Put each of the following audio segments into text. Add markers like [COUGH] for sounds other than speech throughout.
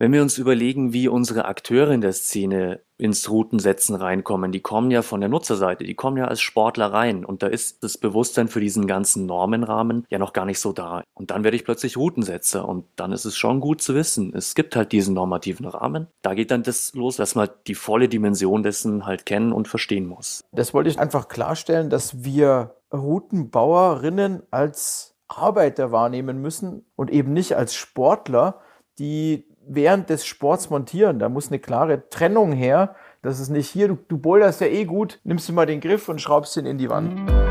Wenn wir uns überlegen, wie unsere Akteure in der Szene ins Routensetzen reinkommen, die kommen ja von der Nutzerseite, die kommen ja als Sportler rein und da ist das Bewusstsein für diesen ganzen Normenrahmen ja noch gar nicht so da. Und dann werde ich plötzlich Routensetzer und dann ist es schon gut zu wissen, es gibt halt diesen normativen Rahmen. Da geht dann das los, dass man die volle Dimension dessen halt kennen und verstehen muss. Das wollte ich einfach klarstellen, dass wir Routenbauerinnen als Arbeiter wahrnehmen müssen und eben nicht als Sportler, die während des Sports montieren. Da muss eine klare Trennung her. Das ist nicht hier, du, du boulderst ja eh gut, nimmst du mal den Griff und schraubst ihn in die Wand.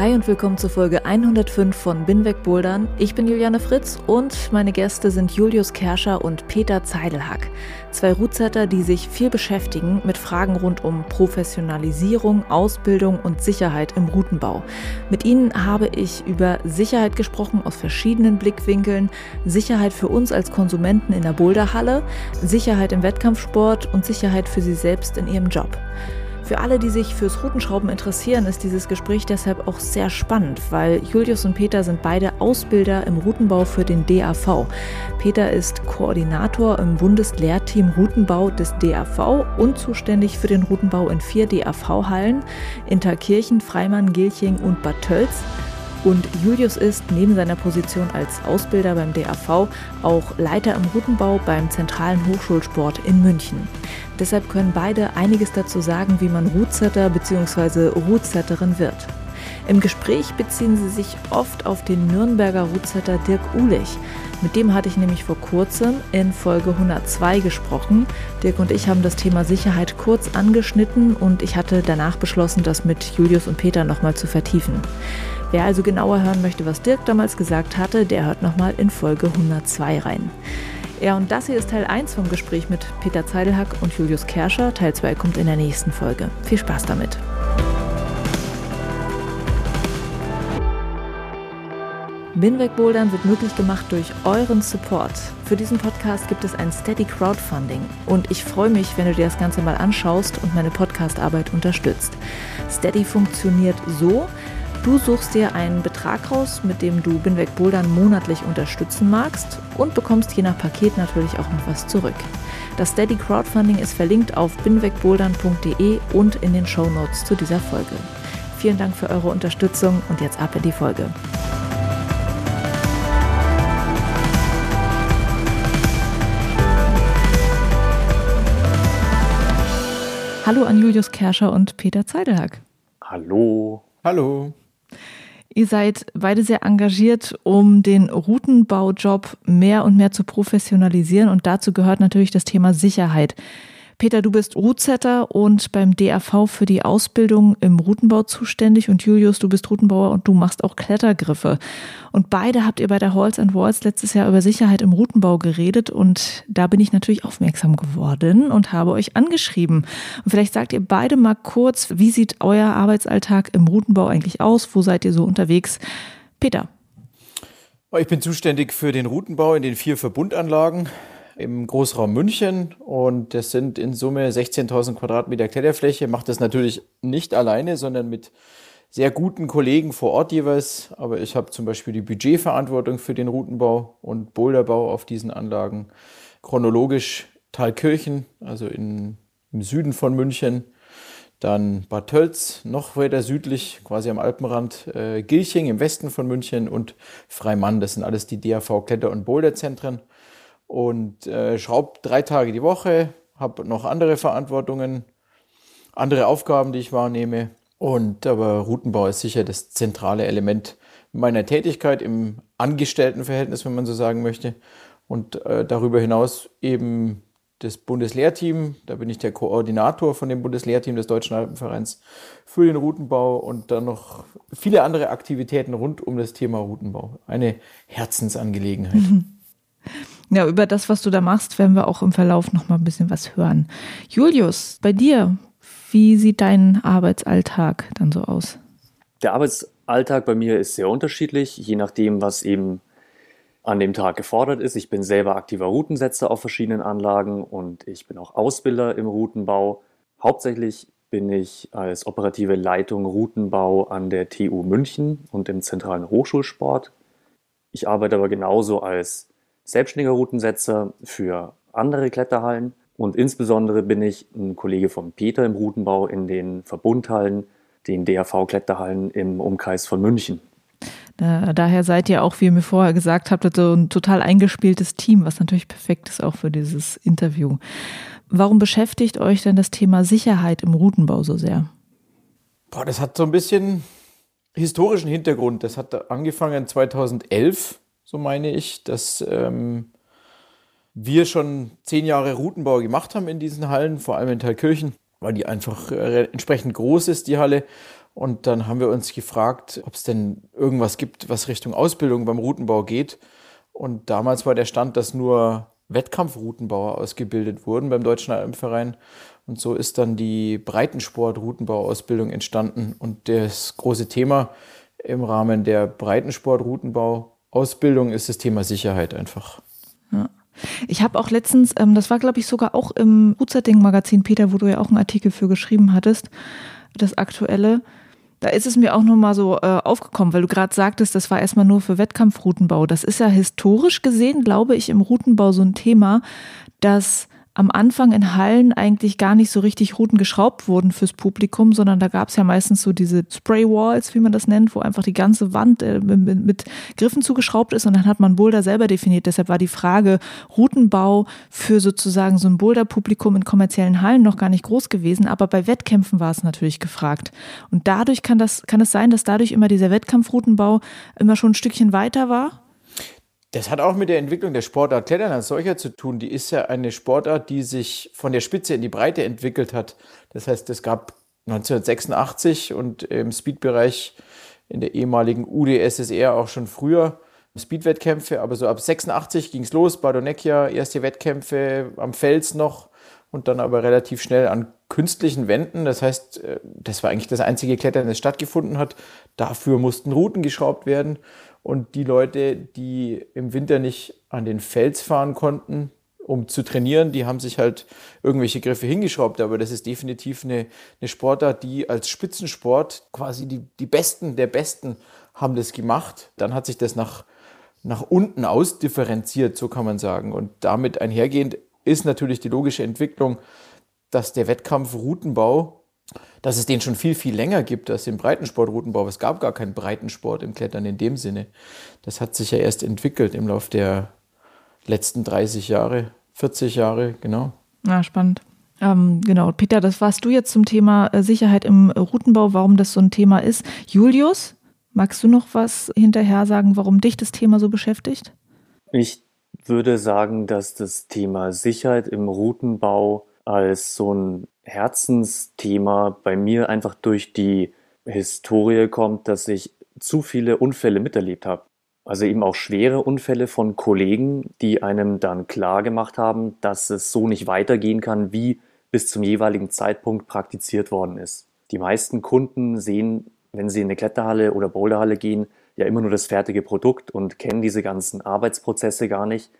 Hi und willkommen zur Folge 105 von Binweg Bouldern. Ich bin Juliane Fritz und meine Gäste sind Julius Kerscher und Peter Zeidelhack. Zwei Rootsetter, die sich viel beschäftigen mit Fragen rund um Professionalisierung, Ausbildung und Sicherheit im Routenbau. Mit ihnen habe ich über Sicherheit gesprochen aus verschiedenen Blickwinkeln, Sicherheit für uns als Konsumenten in der Boulderhalle, Sicherheit im Wettkampfsport und Sicherheit für sie selbst in ihrem Job. Für alle, die sich fürs Routenschrauben interessieren, ist dieses Gespräch deshalb auch sehr spannend, weil Julius und Peter sind beide Ausbilder im Routenbau für den DAV. Peter ist Koordinator im Bundeslehrteam Routenbau des DAV und zuständig für den Routenbau in vier DAV-Hallen, Interkirchen, Freimann, Gilching und Bad Tölz. Und Julius ist neben seiner Position als Ausbilder beim DAV auch Leiter im Routenbau beim Zentralen Hochschulsport in München. Deshalb können beide einiges dazu sagen, wie man Rootsetter bzw. Rootsetterin wird. Im Gespräch beziehen sie sich oft auf den Nürnberger Rootsetter Dirk Uhlich. Mit dem hatte ich nämlich vor kurzem in Folge 102 gesprochen. Dirk und ich haben das Thema Sicherheit kurz angeschnitten und ich hatte danach beschlossen, das mit Julius und Peter nochmal zu vertiefen. Wer also genauer hören möchte, was Dirk damals gesagt hatte, der hört nochmal in Folge 102 rein. Ja, und das hier ist Teil 1 vom Gespräch mit Peter Zeidelhack und Julius Kerscher. Teil 2 kommt in der nächsten Folge. Viel Spaß damit. Binweg Bouldern wird möglich gemacht durch euren Support. Für diesen Podcast gibt es ein Steady Crowdfunding und ich freue mich, wenn du dir das Ganze mal anschaust und meine Podcastarbeit unterstützt. Steady funktioniert so, Du suchst dir einen Betrag raus, mit dem du Binweg Bouldern monatlich unterstützen magst und bekommst je nach Paket natürlich auch noch was zurück. Das Steady Crowdfunding ist verlinkt auf binwegbouldern.de und in den Show Notes zu dieser Folge. Vielen Dank für eure Unterstützung und jetzt ab in die Folge. Hallo an Julius Kerscher und Peter Zeidelhack. Hallo. Hallo. Ihr seid beide sehr engagiert, um den Routenbaujob mehr und mehr zu professionalisieren und dazu gehört natürlich das Thema Sicherheit. Peter, du bist Routsetter und beim DAV für die Ausbildung im Routenbau zuständig und Julius, du bist Routenbauer und du machst auch Klettergriffe. Und beide habt ihr bei der Halls and Walls letztes Jahr über Sicherheit im Routenbau geredet und da bin ich natürlich aufmerksam geworden und habe euch angeschrieben. Und vielleicht sagt ihr beide mal kurz, wie sieht euer Arbeitsalltag im Routenbau eigentlich aus? Wo seid ihr so unterwegs? Peter. Ich bin zuständig für den Routenbau in den vier Verbundanlagen im Großraum München und das sind in Summe 16.000 Quadratmeter Kletterfläche. Macht das natürlich nicht alleine, sondern mit sehr guten Kollegen vor Ort jeweils. Aber ich habe zum Beispiel die Budgetverantwortung für den Routenbau und Boulderbau auf diesen Anlagen. Chronologisch Thalkirchen, also in, im Süden von München. Dann Bad Tölz, noch weiter südlich, quasi am Alpenrand. Äh, Gilching im Westen von München und Freimann. Das sind alles die DAV Kletter- und Boulderzentren und äh, schraube drei Tage die Woche, habe noch andere Verantwortungen, andere Aufgaben, die ich wahrnehme. Und aber Routenbau ist sicher das zentrale Element meiner Tätigkeit im Angestelltenverhältnis, wenn man so sagen möchte. Und äh, darüber hinaus eben das Bundeslehrteam. Da bin ich der Koordinator von dem Bundeslehrteam des Deutschen Alpenvereins für den Routenbau und dann noch viele andere Aktivitäten rund um das Thema Routenbau. Eine Herzensangelegenheit. [LAUGHS] Ja, über das, was du da machst, werden wir auch im Verlauf noch mal ein bisschen was hören. Julius, bei dir, wie sieht dein Arbeitsalltag dann so aus? Der Arbeitsalltag bei mir ist sehr unterschiedlich, je nachdem, was eben an dem Tag gefordert ist. Ich bin selber aktiver Routensetzer auf verschiedenen Anlagen und ich bin auch Ausbilder im Routenbau. Hauptsächlich bin ich als operative Leitung Routenbau an der TU München und im zentralen Hochschulsport. Ich arbeite aber genauso als selbstständiger Routensetzer für andere Kletterhallen und insbesondere bin ich ein Kollege von Peter im Routenbau in den Verbundhallen, den DAV-Kletterhallen im Umkreis von München. Daher seid ihr auch, wie ihr mir vorher gesagt habt, so ein total eingespieltes Team, was natürlich perfekt ist auch für dieses Interview. Warum beschäftigt euch denn das Thema Sicherheit im Routenbau so sehr? Boah, das hat so ein bisschen historischen Hintergrund. Das hat angefangen 2011, so meine ich, dass ähm, wir schon zehn Jahre Routenbau gemacht haben in diesen Hallen, vor allem in Thalkirchen, weil die einfach äh, entsprechend groß ist, die Halle. Und dann haben wir uns gefragt, ob es denn irgendwas gibt, was Richtung Ausbildung beim Routenbau geht. Und damals war der Stand, dass nur Wettkampfroutenbauer ausgebildet wurden beim Deutschen Alpenverein. Und so ist dann die Breitensport-Routenbauausbildung entstanden. Und das große Thema im Rahmen der Breitensport-Routenbauausbildung ist das Thema Sicherheit einfach. Ja. Ich habe auch letztens, ähm, das war glaube ich sogar auch im Rootsetting-Magazin, Peter, wo du ja auch einen Artikel für geschrieben hattest, das aktuelle, da ist es mir auch nochmal so äh, aufgekommen, weil du gerade sagtest, das war erstmal nur für Wettkampfroutenbau. Das ist ja historisch gesehen, glaube ich, im Routenbau so ein Thema, dass am Anfang in Hallen eigentlich gar nicht so richtig Routen geschraubt wurden fürs Publikum, sondern da gab es ja meistens so diese Spray Walls, wie man das nennt, wo einfach die ganze Wand äh, mit, mit, Griffen zugeschraubt ist und dann hat man Boulder selber definiert. Deshalb war die Frage Routenbau für sozusagen so ein Boulder-Publikum in kommerziellen Hallen noch gar nicht groß gewesen, aber bei Wettkämpfen war es natürlich gefragt. Und dadurch kann das, kann es sein, dass dadurch immer dieser Wettkampfroutenbau immer schon ein Stückchen weiter war? Das hat auch mit der Entwicklung der Sportart Klettern als solcher zu tun. Die ist ja eine Sportart, die sich von der Spitze in die Breite entwickelt hat. Das heißt, es gab 1986 und im Speedbereich in der ehemaligen UdSSR auch schon früher Speedwettkämpfe, aber so ab 86 ging es los, Badonekia, erste Wettkämpfe am Fels noch und dann aber relativ schnell an künstlichen Wänden. Das heißt, äh, das war eigentlich das einzige Klettern, das stattgefunden hat. Dafür mussten Routen geschraubt werden. Und die Leute, die im Winter nicht an den Fels fahren konnten, um zu trainieren, die haben sich halt irgendwelche Griffe hingeschraubt. Aber das ist definitiv eine, eine Sportart, die als Spitzensport quasi die, die Besten der Besten haben das gemacht. Dann hat sich das nach, nach unten ausdifferenziert, so kann man sagen. Und damit einhergehend ist natürlich die logische Entwicklung, dass der Wettkampf Routenbau dass es den schon viel, viel länger gibt als den Breitensport-Routenbau. Es gab gar keinen Breitensport im Klettern in dem Sinne. Das hat sich ja erst entwickelt im Laufe der letzten 30 Jahre, 40 Jahre, genau. Ja, spannend. Ähm, genau, Peter, das warst du jetzt zum Thema äh, Sicherheit im Routenbau, warum das so ein Thema ist. Julius, magst du noch was hinterher sagen, warum dich das Thema so beschäftigt? Ich würde sagen, dass das Thema Sicherheit im Routenbau als so ein Herzensthema bei mir einfach durch die Historie kommt, dass ich zu viele Unfälle miterlebt habe. Also eben auch schwere Unfälle von Kollegen, die einem dann klar gemacht haben, dass es so nicht weitergehen kann, wie bis zum jeweiligen Zeitpunkt praktiziert worden ist. Die meisten Kunden sehen, wenn sie in eine Kletterhalle oder Boulderhalle gehen, ja immer nur das fertige Produkt und kennen diese ganzen Arbeitsprozesse gar nicht.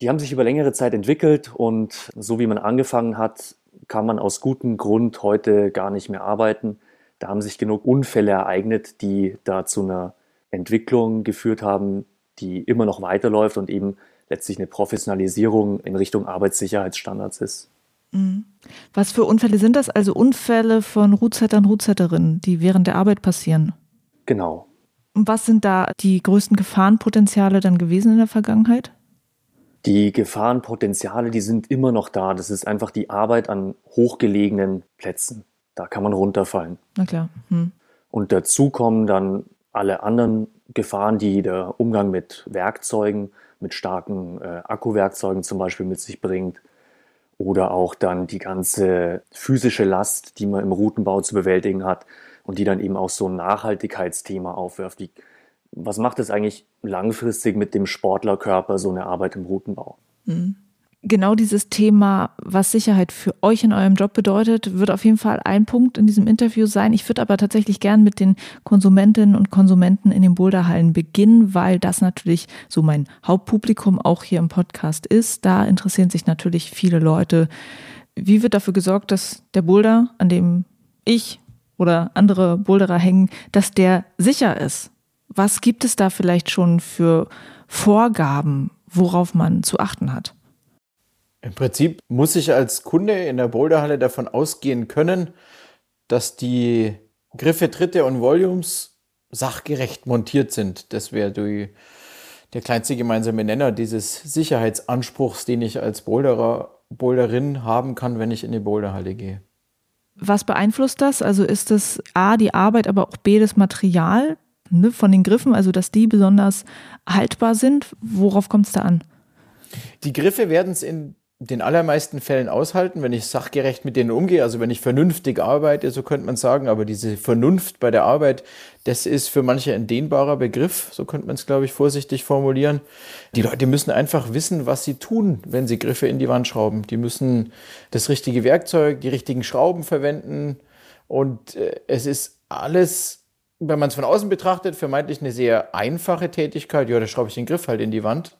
Die haben sich über längere Zeit entwickelt und so wie man angefangen hat, kann man aus gutem Grund heute gar nicht mehr arbeiten. Da haben sich genug Unfälle ereignet, die da zu einer Entwicklung geführt haben, die immer noch weiterläuft und eben letztlich eine Professionalisierung in Richtung Arbeitssicherheitsstandards ist. Mhm. Was für Unfälle sind das? Also Unfälle von Rootsettern, Rootsetterinnen, die während der Arbeit passieren? Genau. Und was sind da die größten Gefahrenpotenziale dann gewesen in der Vergangenheit? Die Gefahrenpotenziale, die sind immer noch da. Das ist einfach die Arbeit an hochgelegenen Plätzen. Da kann man runterfallen. Na klar. Hm. Und dazu kommen dann alle anderen Gefahren, die der Umgang mit Werkzeugen, mit starken äh, Akkuwerkzeugen zum Beispiel mit sich bringt. Oder auch dann die ganze physische Last, die man im Routenbau zu bewältigen hat und die dann eben auch so ein Nachhaltigkeitsthema aufwirft. Wie was macht es eigentlich langfristig mit dem Sportlerkörper, so eine Arbeit im Routenbau? Mhm genau dieses Thema, was Sicherheit für euch in eurem Job bedeutet, wird auf jeden Fall ein Punkt in diesem Interview sein. Ich würde aber tatsächlich gern mit den Konsumentinnen und Konsumenten in den Boulderhallen beginnen, weil das natürlich so mein Hauptpublikum auch hier im Podcast ist. Da interessieren sich natürlich viele Leute. Wie wird dafür gesorgt, dass der Boulder, an dem ich oder andere Boulderer hängen, dass der sicher ist? Was gibt es da vielleicht schon für Vorgaben, worauf man zu achten hat? Im Prinzip muss ich als Kunde in der Boulderhalle davon ausgehen können, dass die Griffe, Tritte und Volumes sachgerecht montiert sind. Das wäre der kleinste gemeinsame Nenner dieses Sicherheitsanspruchs, den ich als Boulderer, Boulderin haben kann, wenn ich in die Boulderhalle gehe. Was beeinflusst das? Also ist es A, die Arbeit, aber auch B, das Material ne, von den Griffen, also dass die besonders haltbar sind? Worauf kommt es da an? Die Griffe werden es in den allermeisten Fällen aushalten, wenn ich sachgerecht mit denen umgehe, also wenn ich vernünftig arbeite, so könnte man sagen, aber diese Vernunft bei der Arbeit, das ist für manche ein dehnbarer Begriff, so könnte man es, glaube ich, vorsichtig formulieren. Die Leute müssen einfach wissen, was sie tun, wenn sie Griffe in die Wand schrauben. Die müssen das richtige Werkzeug, die richtigen Schrauben verwenden und äh, es ist alles, wenn man es von außen betrachtet, vermeintlich eine sehr einfache Tätigkeit. Ja, da schraube ich den Griff halt in die Wand.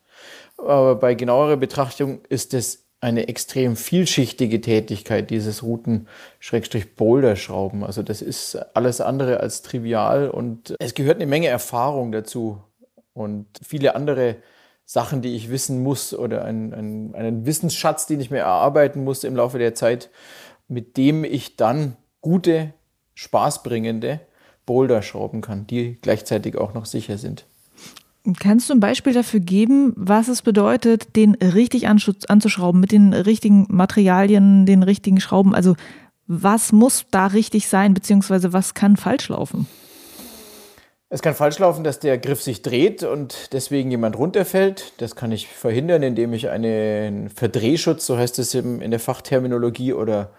Aber bei genauerer Betrachtung ist es eine extrem vielschichtige Tätigkeit, dieses Routen-Boulder-Schrauben. Also das ist alles andere als trivial und es gehört eine Menge Erfahrung dazu und viele andere Sachen, die ich wissen muss oder ein, ein, einen Wissensschatz, den ich mir erarbeiten muss im Laufe der Zeit, mit dem ich dann gute, spaßbringende Boulder schrauben kann, die gleichzeitig auch noch sicher sind. Kannst du ein Beispiel dafür geben, was es bedeutet, den richtig anzuschrauben, mit den richtigen Materialien, den richtigen Schrauben? Also was muss da richtig sein, beziehungsweise was kann falsch laufen? Es kann falsch laufen, dass der Griff sich dreht und deswegen jemand runterfällt. Das kann ich verhindern, indem ich einen Verdrehschutz, so heißt es in der Fachterminologie, oder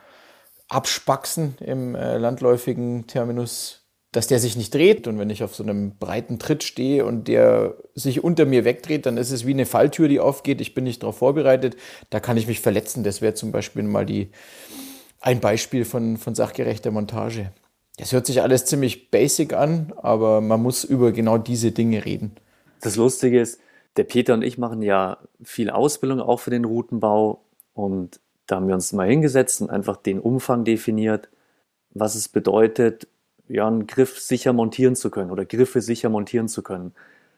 Abspacksen im äh, landläufigen Terminus dass der sich nicht dreht. Und wenn ich auf so einem breiten Tritt stehe und der sich unter mir wegdreht, dann ist es wie eine Falltür, die aufgeht. Ich bin nicht darauf vorbereitet. Da kann ich mich verletzen. Das wäre zum Beispiel mal die, ein Beispiel von, von sachgerechter Montage. Das hört sich alles ziemlich basic an, aber man muss über genau diese Dinge reden. Das Lustige ist, der Peter und ich machen ja viel Ausbildung auch für den Routenbau und da haben wir uns mal hingesetzt und einfach den Umfang definiert, was es bedeutet, ja, einen Griff sicher montieren zu können oder Griffe sicher montieren zu können.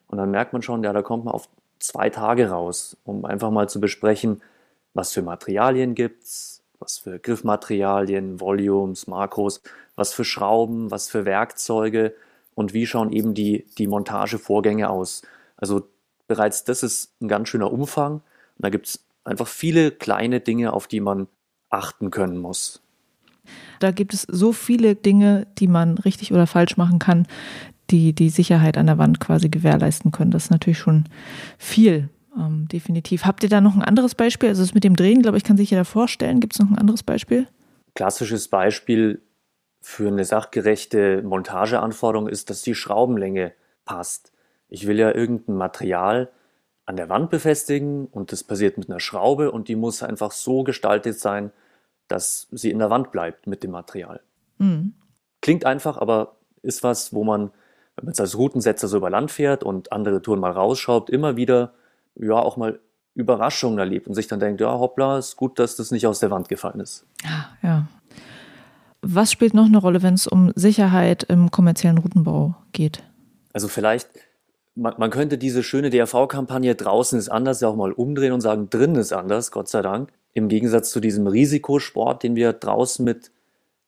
Und dann merkt man schon, ja, da kommt man auf zwei Tage raus, um einfach mal zu besprechen, was für Materialien gibt's, was für Griffmaterialien, Volumes, Makros, was für Schrauben, was für Werkzeuge und wie schauen eben die, die Montagevorgänge aus. Also bereits das ist ein ganz schöner Umfang. Und da gibt's einfach viele kleine Dinge, auf die man achten können muss. Da gibt es so viele Dinge, die man richtig oder falsch machen kann, die die Sicherheit an der Wand quasi gewährleisten können. Das ist natürlich schon viel, ähm, definitiv. Habt ihr da noch ein anderes Beispiel? Also das mit dem Drehen, glaube ich, kann sich jeder vorstellen. Gibt es noch ein anderes Beispiel? Klassisches Beispiel für eine sachgerechte Montageanforderung ist, dass die Schraubenlänge passt. Ich will ja irgendein Material an der Wand befestigen und das passiert mit einer Schraube und die muss einfach so gestaltet sein, dass sie in der Wand bleibt mit dem Material. Mhm. Klingt einfach, aber ist was, wo man, wenn man es als Routensetzer so über Land fährt und andere Touren mal rausschraubt, immer wieder, ja, auch mal Überraschungen erlebt und sich dann denkt, ja, hoppla, ist gut, dass das nicht aus der Wand gefallen ist. Ja, ja. Was spielt noch eine Rolle, wenn es um Sicherheit im kommerziellen Routenbau geht? Also vielleicht, man, man könnte diese schöne DRV-Kampagne draußen ist anders ja auch mal umdrehen und sagen, drin ist anders, Gott sei Dank im Gegensatz zu diesem Risikosport, den wir draußen mit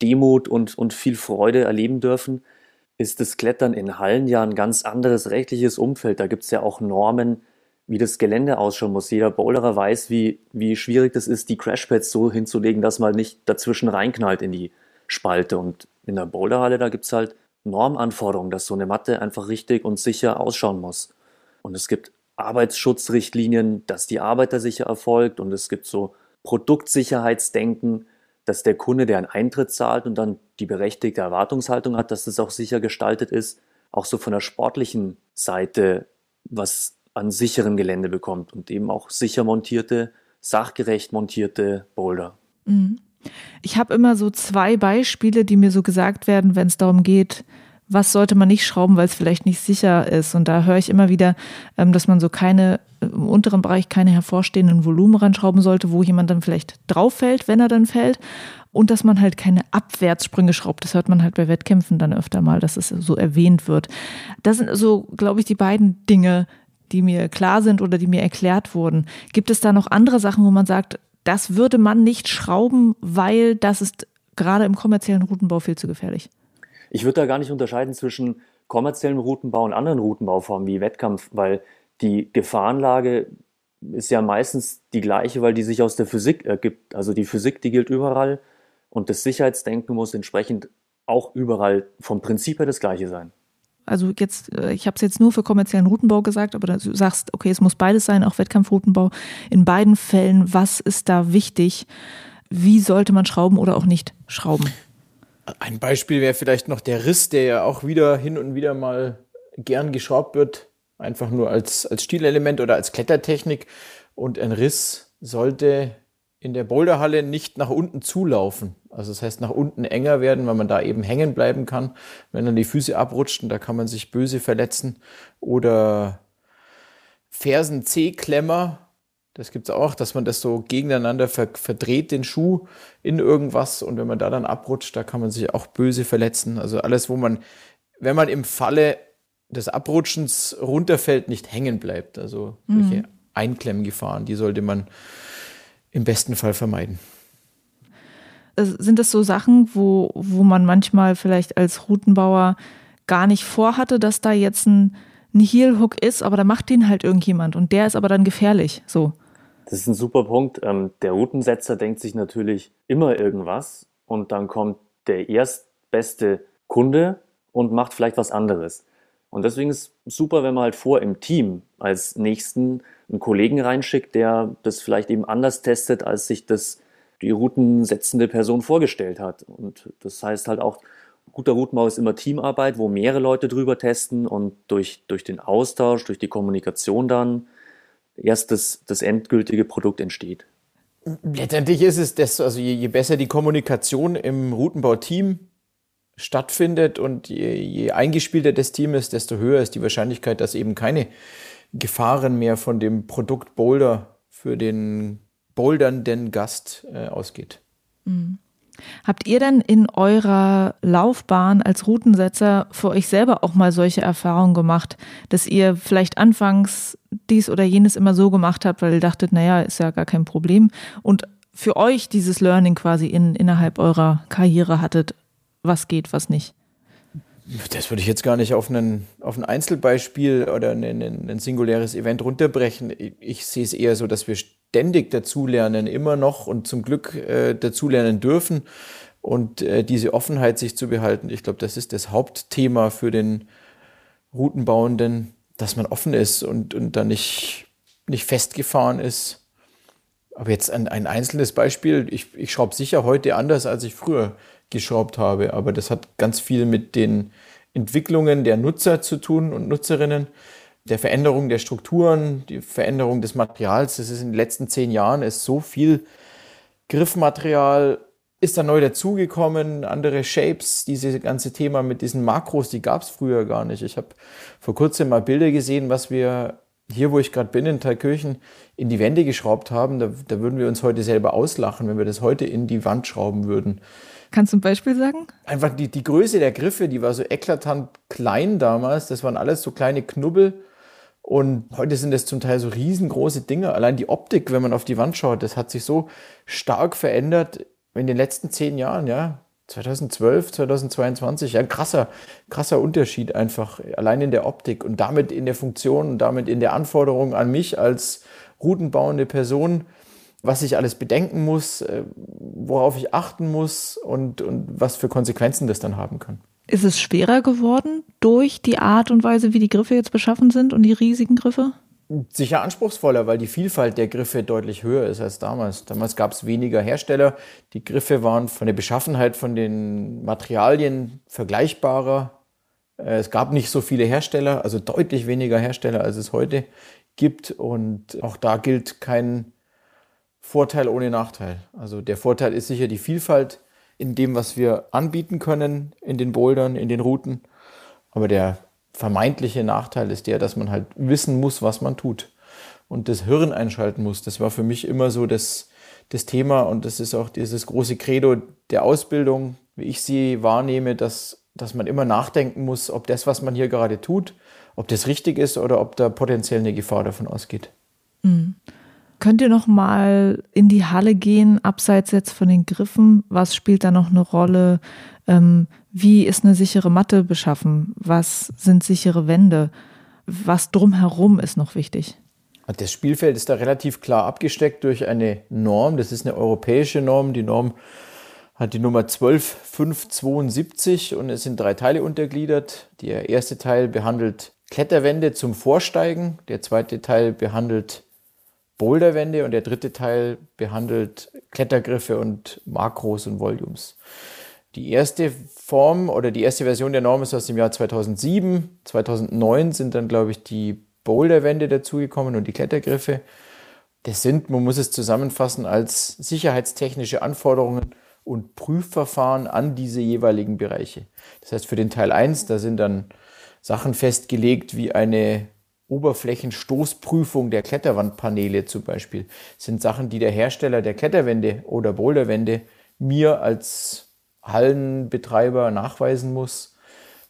Demut und, und viel Freude erleben dürfen, ist das Klettern in Hallen ja ein ganz anderes rechtliches Umfeld. Da gibt es ja auch Normen, wie das Gelände ausschauen muss. Jeder Bowlerer weiß, wie, wie schwierig das ist, die Crashpads so hinzulegen, dass man nicht dazwischen reinknallt in die Spalte. Und in der Boulderhalle, da gibt es halt Normanforderungen, dass so eine Matte einfach richtig und sicher ausschauen muss. Und es gibt Arbeitsschutzrichtlinien, dass die Arbeit da sicher erfolgt. Und es gibt so Produktsicherheitsdenken, dass der Kunde, der einen Eintritt zahlt und dann die berechtigte Erwartungshaltung hat, dass das auch sicher gestaltet ist, auch so von der sportlichen Seite, was an sicherem Gelände bekommt und eben auch sicher montierte, sachgerecht montierte Boulder. Mhm. Ich habe immer so zwei Beispiele, die mir so gesagt werden, wenn es darum geht, was sollte man nicht schrauben, weil es vielleicht nicht sicher ist. Und da höre ich immer wieder, ähm, dass man so keine, im unteren Bereich keine hervorstehenden Volumen ranschrauben sollte, wo jemand dann vielleicht drauf fällt, wenn er dann fällt. Und dass man halt keine Abwärtssprünge schraubt. Das hört man halt bei Wettkämpfen dann öfter mal, dass es so erwähnt wird. Das sind so, glaube ich, die beiden Dinge, die mir klar sind oder die mir erklärt wurden. Gibt es da noch andere Sachen, wo man sagt, das würde man nicht schrauben, weil das ist gerade im kommerziellen Routenbau viel zu gefährlich? Ich würde da gar nicht unterscheiden zwischen kommerziellem Routenbau und anderen Routenbauformen wie Wettkampf, weil die Gefahrenlage ist ja meistens die gleiche, weil die sich aus der Physik ergibt. Also die Physik, die gilt überall und das Sicherheitsdenken muss entsprechend auch überall vom Prinzip her das gleiche sein. Also jetzt, äh, ich habe es jetzt nur für kommerziellen Routenbau gesagt, aber du sagst, okay, es muss beides sein, auch Wettkampfroutenbau. In beiden Fällen, was ist da wichtig? Wie sollte man schrauben oder auch nicht schrauben? Ein Beispiel wäre vielleicht noch der Riss, der ja auch wieder hin und wieder mal gern geschraubt wird, einfach nur als, als Stilelement oder als Klettertechnik. Und ein Riss sollte in der Boulderhalle nicht nach unten zulaufen. Also das heißt nach unten enger werden, weil man da eben hängen bleiben kann, wenn dann die Füße abrutscht und da kann man sich böse verletzen. Oder Fersen C-Klemmer, das gibt es auch, dass man das so gegeneinander ver verdreht, den Schuh in irgendwas. Und wenn man da dann abrutscht, da kann man sich auch böse verletzen. Also alles, wo man, wenn man im Falle des Abrutschens runterfällt, nicht hängen bleibt. Also mhm. solche Einklemmgefahren, die sollte man im besten Fall vermeiden. Sind das so Sachen, wo, wo man manchmal vielleicht als Routenbauer gar nicht vorhatte, dass da jetzt ein, ein Heel-Hook ist, aber da macht den halt irgendjemand und der ist aber dann gefährlich. So. Das ist ein super Punkt. Ähm, der Routensetzer denkt sich natürlich immer irgendwas und dann kommt der erstbeste Kunde und macht vielleicht was anderes. Und deswegen ist es super, wenn man halt vor im Team als nächsten einen Kollegen reinschickt, der das vielleicht eben anders testet, als sich das die routensetzende Person vorgestellt hat. Und das heißt halt auch, guter Routenbau ist immer Teamarbeit, wo mehrere Leute drüber testen und durch, durch den Austausch, durch die Kommunikation dann erst das, das endgültige Produkt entsteht. Letztendlich ist es das, also je, je besser die Kommunikation im Routenbau-Team stattfindet und je, je eingespielter das Team ist, desto höher ist die Wahrscheinlichkeit, dass eben keine Gefahren mehr von dem Produkt Boulder für den bouldernden Gast äh, ausgeht. Mhm. Habt ihr denn in eurer Laufbahn als Routensetzer für euch selber auch mal solche Erfahrungen gemacht, dass ihr vielleicht anfangs dies oder jenes immer so gemacht habt, weil ihr dachtet, naja, ist ja gar kein Problem und für euch dieses Learning quasi in, innerhalb eurer Karriere hattet, was geht, was nicht? Das würde ich jetzt gar nicht auf, einen, auf ein Einzelbeispiel oder ein, ein singuläres Event runterbrechen. Ich, sehe es eher so, dass wir ständig dazulernen, immer noch und zum Glück äh, dazulernen dürfen und äh, diese Offenheit sich zu behalten. Ich glaube, das ist das Hauptthema für den Routenbauenden, dass man offen ist und, und da nicht, nicht festgefahren ist. Aber jetzt ein, ein einzelnes Beispiel, ich, ich schraube sicher heute anders, als ich früher geschraubt habe. Aber das hat ganz viel mit den Entwicklungen der Nutzer zu tun und Nutzerinnen, der Veränderung der Strukturen, die Veränderung des Materials. Das ist in den letzten zehn Jahren ist so viel Griffmaterial ist da neu dazugekommen, andere Shapes, dieses ganze Thema mit diesen Makros, die gab es früher gar nicht. Ich habe vor kurzem mal Bilder gesehen, was wir hier, wo ich gerade bin, in Thalkirchen, in die Wände geschraubt haben. Da, da würden wir uns heute selber auslachen, wenn wir das heute in die Wand schrauben würden. Kannst du ein Beispiel sagen? Einfach die, die Größe der Griffe, die war so eklatant klein damals. Das waren alles so kleine Knubbel. Und heute sind es zum Teil so riesengroße Dinge. Allein die Optik, wenn man auf die Wand schaut, das hat sich so stark verändert in den letzten zehn Jahren, ja. 2012, 2022, ja, ein krasser, krasser Unterschied einfach, allein in der Optik und damit in der Funktion und damit in der Anforderung an mich als routenbauende Person was ich alles bedenken muss, äh, worauf ich achten muss und, und was für Konsequenzen das dann haben kann. Ist es schwerer geworden durch die Art und Weise, wie die Griffe jetzt beschaffen sind und die riesigen Griffe? Sicher anspruchsvoller, weil die Vielfalt der Griffe deutlich höher ist als damals. Damals gab es weniger Hersteller. Die Griffe waren von der Beschaffenheit, von den Materialien vergleichbarer. Äh, es gab nicht so viele Hersteller, also deutlich weniger Hersteller, als es heute gibt. Und auch da gilt kein Vorteil ohne Nachteil. Also der Vorteil ist sicher die Vielfalt in dem, was wir anbieten können in den Bouldern, in den Routen. Aber der vermeintliche Nachteil ist der, dass man halt wissen muss, was man tut und das Hirn einschalten muss. Das war für mich immer so das, das Thema und das ist auch dieses große Credo der Ausbildung, wie ich sie wahrnehme, dass, dass man immer nachdenken muss, ob das, was man hier gerade tut, ob das richtig ist oder ob da potenziell eine Gefahr davon ausgeht. Mhm. Könnt ihr noch mal in die Halle gehen, abseits jetzt von den Griffen? Was spielt da noch eine Rolle? Ähm, wie ist eine sichere Matte beschaffen? Was sind sichere Wände? Was drumherum ist noch wichtig? Das Spielfeld ist da relativ klar abgesteckt durch eine Norm. Das ist eine europäische Norm. Die Norm hat die Nummer 12572 und es sind drei Teile untergliedert. Der erste Teil behandelt Kletterwände zum Vorsteigen. Der zweite Teil behandelt Boulderwände und der dritte Teil behandelt Klettergriffe und Makros und Volumes. Die erste Form oder die erste Version der Norm ist aus dem Jahr 2007. 2009 sind dann, glaube ich, die Boulderwände dazugekommen und die Klettergriffe. Das sind, man muss es zusammenfassen, als sicherheitstechnische Anforderungen und Prüfverfahren an diese jeweiligen Bereiche. Das heißt, für den Teil 1, da sind dann Sachen festgelegt wie eine Oberflächenstoßprüfung der Kletterwandpaneele zum Beispiel. Sind Sachen, die der Hersteller der Kletterwände oder Boulderwände mir als Hallenbetreiber nachweisen muss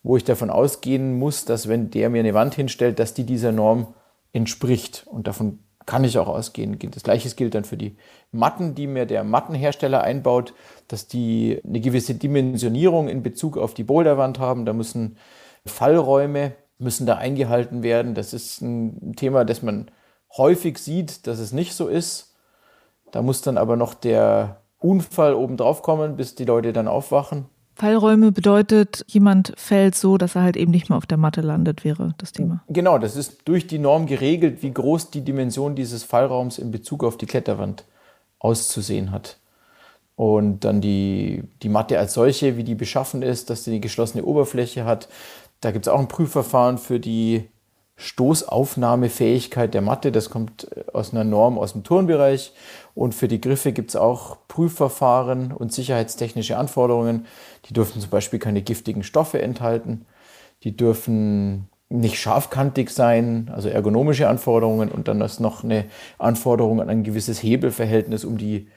wo ich davon ausgehen muss, dass wenn der mir eine Wand hinstellt, dass die dieser Norm entspricht. Und davon kann ich auch ausgehen. Das gleiche gilt dann für die Matten, die mir der Mattenhersteller einbaut, dass die eine gewisse Dimensionierung in Bezug auf die Boulderwand haben. Da müssen Fallräume müssen da eingehalten werden. Das ist ein Thema, das man häufig sieht, dass es nicht so ist. Da muss dann aber noch der Unfall oben drauf kommen, bis die Leute dann aufwachen. Fallräume bedeutet, jemand fällt so, dass er halt eben nicht mehr auf der Matte landet, wäre das Thema. Genau, das ist durch die Norm geregelt, wie groß die Dimension dieses Fallraums in Bezug auf die Kletterwand auszusehen hat. Und dann die, die Matte als solche, wie die beschaffen ist, dass sie eine geschlossene Oberfläche hat. Da gibt es auch ein Prüfverfahren für die Stoßaufnahmefähigkeit der Matte. Das kommt äh, aus einer Norm aus dem Turnbereich. Und für die Griffe gibt es auch Prüfverfahren und sicherheitstechnische Anforderungen. Die dürfen zum Beispiel keine giftigen Stoffe enthalten. Die dürfen nicht scharfkantig sein, also ergonomische Anforderungen. Und dann ist noch eine Anforderung an ein gewisses Hebelverhältnis, um die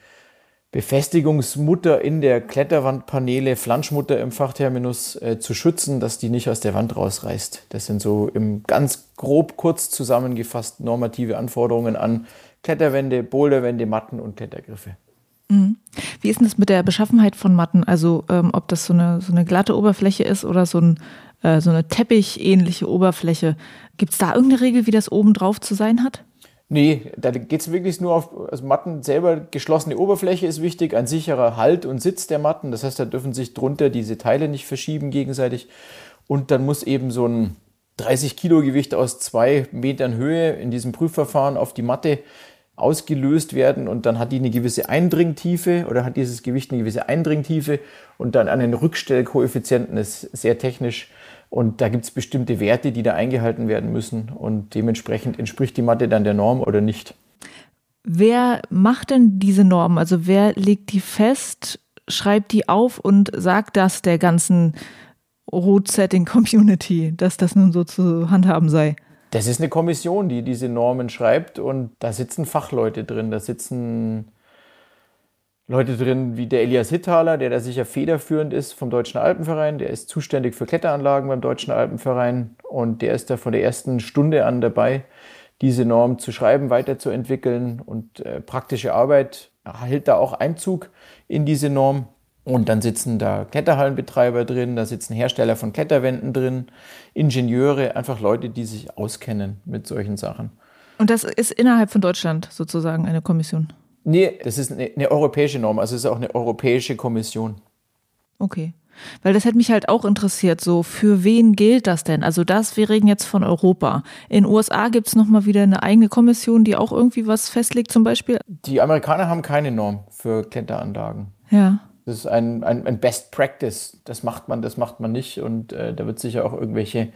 Befestigungsmutter in der Kletterwandpaneele, Flanschmutter im Fachterminus, äh, zu schützen, dass die nicht aus der Wand rausreißt. Das sind so im ganz grob kurz zusammengefasst normative Anforderungen an Kletterwände, Boulderwände, Matten und Klettergriffe. Mhm. Wie ist denn das mit der Beschaffenheit von Matten? Also ähm, ob das so eine, so eine glatte Oberfläche ist oder so, ein, äh, so eine teppichähnliche Oberfläche. Gibt es da irgendeine Regel, wie das oben drauf zu sein hat? Nee, da geht es wirklich nur auf also Matten selber. Geschlossene Oberfläche ist wichtig, ein sicherer Halt und Sitz der Matten. Das heißt, da dürfen sich drunter diese Teile nicht verschieben gegenseitig. Und dann muss eben so ein 30 Kilo Gewicht aus zwei Metern Höhe in diesem Prüfverfahren auf die Matte ausgelöst werden und dann hat die eine gewisse Eindringtiefe oder hat dieses Gewicht eine gewisse Eindringtiefe und dann einen Rückstellkoeffizienten, ist sehr technisch und da gibt es bestimmte Werte, die da eingehalten werden müssen. Und dementsprechend entspricht die Matte dann der Norm oder nicht. Wer macht denn diese Norm? Also wer legt die fest, schreibt die auf und sagt das der ganzen Root-Setting-Community, dass das nun so zu handhaben sei? Das ist eine Kommission, die diese Normen schreibt und da sitzen Fachleute drin, da sitzen Leute drin wie der Elias Hittaler, der da sicher federführend ist vom Deutschen Alpenverein. Der ist zuständig für Kletteranlagen beim Deutschen Alpenverein und der ist da von der ersten Stunde an dabei, diese Norm zu schreiben, weiterzuentwickeln und äh, praktische Arbeit hält da auch Einzug in diese Norm. Und dann sitzen da Kletterhallenbetreiber drin, da sitzen Hersteller von Kletterwänden drin, Ingenieure, einfach Leute, die sich auskennen mit solchen Sachen. Und das ist innerhalb von Deutschland sozusagen eine Kommission? Nee, das ist eine, eine europäische Norm, also es ist auch eine europäische Kommission. Okay. Weil das hätte mich halt auch interessiert, so für wen gilt das denn? Also das, wir reden jetzt von Europa. In den USA gibt es nochmal wieder eine eigene Kommission, die auch irgendwie was festlegt zum Beispiel? Die Amerikaner haben keine Norm für Kletteranlagen. Ja. Das ist ein, ein, ein Best Practice. Das macht man, das macht man nicht. Und äh, da wird sicher auch irgendwelche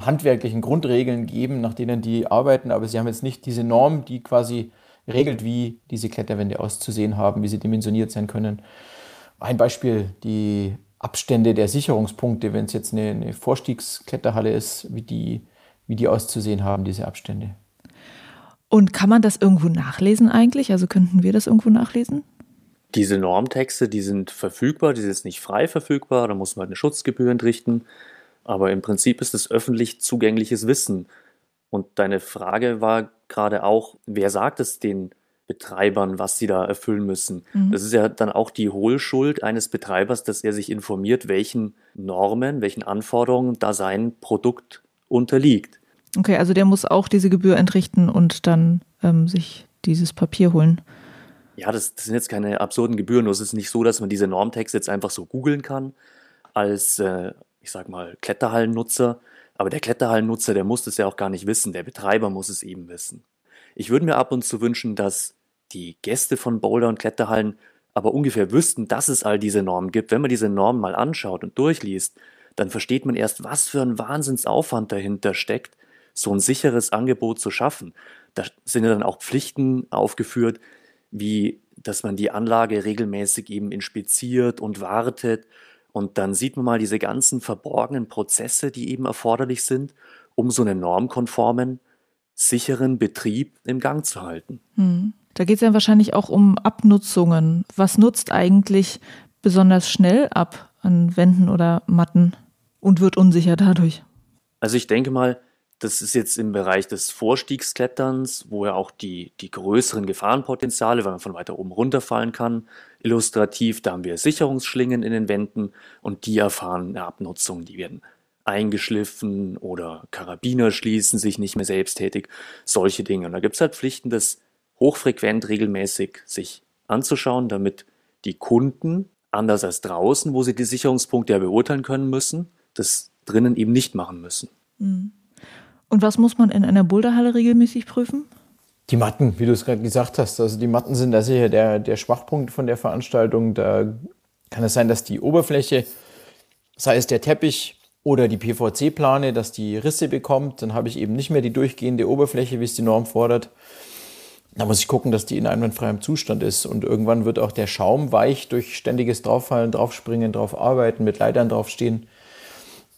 handwerklichen Grundregeln geben, nach denen die arbeiten. Aber sie haben jetzt nicht diese Norm, die quasi regelt, wie diese Kletterwände auszusehen haben, wie sie dimensioniert sein können. Ein Beispiel, die Abstände der Sicherungspunkte, wenn es jetzt eine, eine Vorstiegskletterhalle ist, wie die, wie die auszusehen haben, diese Abstände. Und kann man das irgendwo nachlesen eigentlich? Also könnten wir das irgendwo nachlesen? Diese Normtexte, die sind verfügbar, die sind jetzt nicht frei verfügbar, da muss man eine Schutzgebühr entrichten. Aber im Prinzip ist es öffentlich zugängliches Wissen. Und deine Frage war gerade auch, wer sagt es den Betreibern, was sie da erfüllen müssen? Mhm. Das ist ja dann auch die Hohlschuld eines Betreibers, dass er sich informiert, welchen Normen, welchen Anforderungen da sein Produkt unterliegt. Okay, also der muss auch diese Gebühr entrichten und dann ähm, sich dieses Papier holen. Ja, das, das, sind jetzt keine absurden Gebühren. Es ist nicht so, dass man diese Normtexte jetzt einfach so googeln kann als, äh, ich sag mal, Kletterhallennutzer. Aber der Kletterhallennutzer, der muss das ja auch gar nicht wissen. Der Betreiber muss es eben wissen. Ich würde mir ab und zu wünschen, dass die Gäste von Boulder und Kletterhallen aber ungefähr wüssten, dass es all diese Normen gibt. Wenn man diese Normen mal anschaut und durchliest, dann versteht man erst, was für ein Wahnsinnsaufwand dahinter steckt, so ein sicheres Angebot zu schaffen. Da sind ja dann auch Pflichten aufgeführt, wie dass man die Anlage regelmäßig eben inspiziert und wartet. Und dann sieht man mal diese ganzen verborgenen Prozesse, die eben erforderlich sind, um so einen normkonformen, sicheren Betrieb im Gang zu halten. Hm. Da geht es ja wahrscheinlich auch um Abnutzungen. Was nutzt eigentlich besonders schnell ab an Wänden oder Matten und wird unsicher dadurch? Also ich denke mal, das ist jetzt im Bereich des Vorstiegskletterns, wo ja auch die, die größeren Gefahrenpotenziale, weil man von weiter oben runterfallen kann, illustrativ. Da haben wir Sicherungsschlingen in den Wänden und die erfahren eine Abnutzung. Die werden eingeschliffen oder Karabiner schließen sich nicht mehr selbsttätig. Solche Dinge. Und da gibt es halt Pflichten, das hochfrequent regelmäßig sich anzuschauen, damit die Kunden, anders als draußen, wo sie die Sicherungspunkte ja beurteilen können müssen, das drinnen eben nicht machen müssen. Mhm. Und was muss man in einer Boulderhalle regelmäßig prüfen? Die Matten, wie du es gerade gesagt hast. Also die Matten sind da sicher der, der Schwachpunkt von der Veranstaltung. Da kann es sein, dass die Oberfläche, sei es der Teppich oder die PVC-Plane, dass die Risse bekommt. Dann habe ich eben nicht mehr die durchgehende Oberfläche, wie es die Norm fordert. Da muss ich gucken, dass die in einwandfreiem Zustand ist. Und irgendwann wird auch der Schaum weich durch ständiges Drauffallen, Draufspringen, drauf arbeiten, mit Leitern draufstehen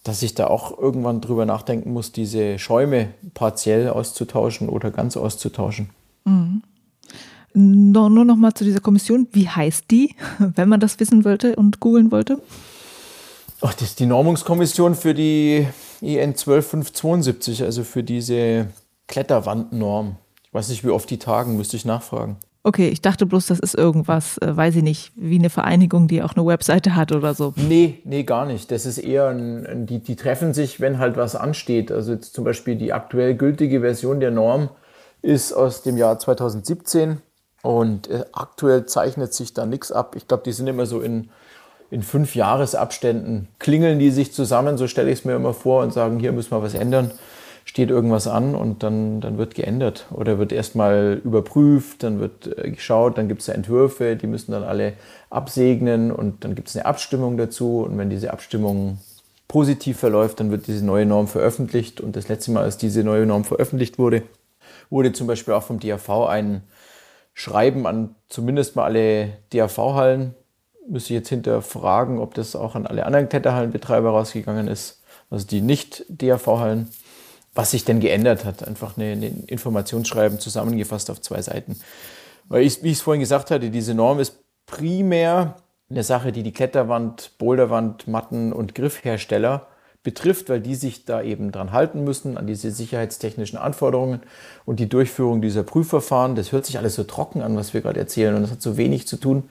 dass ich da auch irgendwann drüber nachdenken muss, diese Schäume partiell auszutauschen oder ganz auszutauschen. Mhm. Nur, nur noch mal zu dieser Kommission. Wie heißt die, [LAUGHS] wenn man das wissen wollte und googeln wollte? Ach, das ist die Normungskommission für die EN 12572, also für diese Kletterwandnorm. Ich weiß nicht, wie oft die tagen, müsste ich nachfragen. Okay, ich dachte bloß, das ist irgendwas, äh, weiß ich nicht, wie eine Vereinigung, die auch eine Webseite hat oder so. Nee, nee, gar nicht. Das ist eher, ein, die, die treffen sich, wenn halt was ansteht. Also jetzt zum Beispiel die aktuell gültige Version der Norm ist aus dem Jahr 2017 und äh, aktuell zeichnet sich da nichts ab. Ich glaube, die sind immer so in, in fünf Jahresabständen, klingeln die sich zusammen, so stelle ich es mir immer vor und sagen, hier müssen wir was ändern steht irgendwas an und dann, dann wird geändert oder wird erstmal überprüft, dann wird äh, geschaut, dann gibt es Entwürfe, die müssen dann alle absegnen und dann gibt es eine Abstimmung dazu und wenn diese Abstimmung positiv verläuft, dann wird diese neue Norm veröffentlicht und das letzte Mal, als diese neue Norm veröffentlicht wurde, wurde zum Beispiel auch vom DAV ein Schreiben an zumindest mal alle DAV-Hallen, müsste ich jetzt hinterfragen, ob das auch an alle anderen Kletterhallenbetreiber rausgegangen ist, also die nicht DAV-Hallen was sich denn geändert hat. Einfach eine Informationsschreiben zusammengefasst auf zwei Seiten. Weil ich, wie ich es vorhin gesagt hatte, diese Norm ist primär eine Sache, die die Kletterwand, Boulderwand, Matten und Griffhersteller betrifft, weil die sich da eben dran halten müssen, an diese sicherheitstechnischen Anforderungen und die Durchführung dieser Prüfverfahren. Das hört sich alles so trocken an, was wir gerade erzählen. Und das hat so wenig zu tun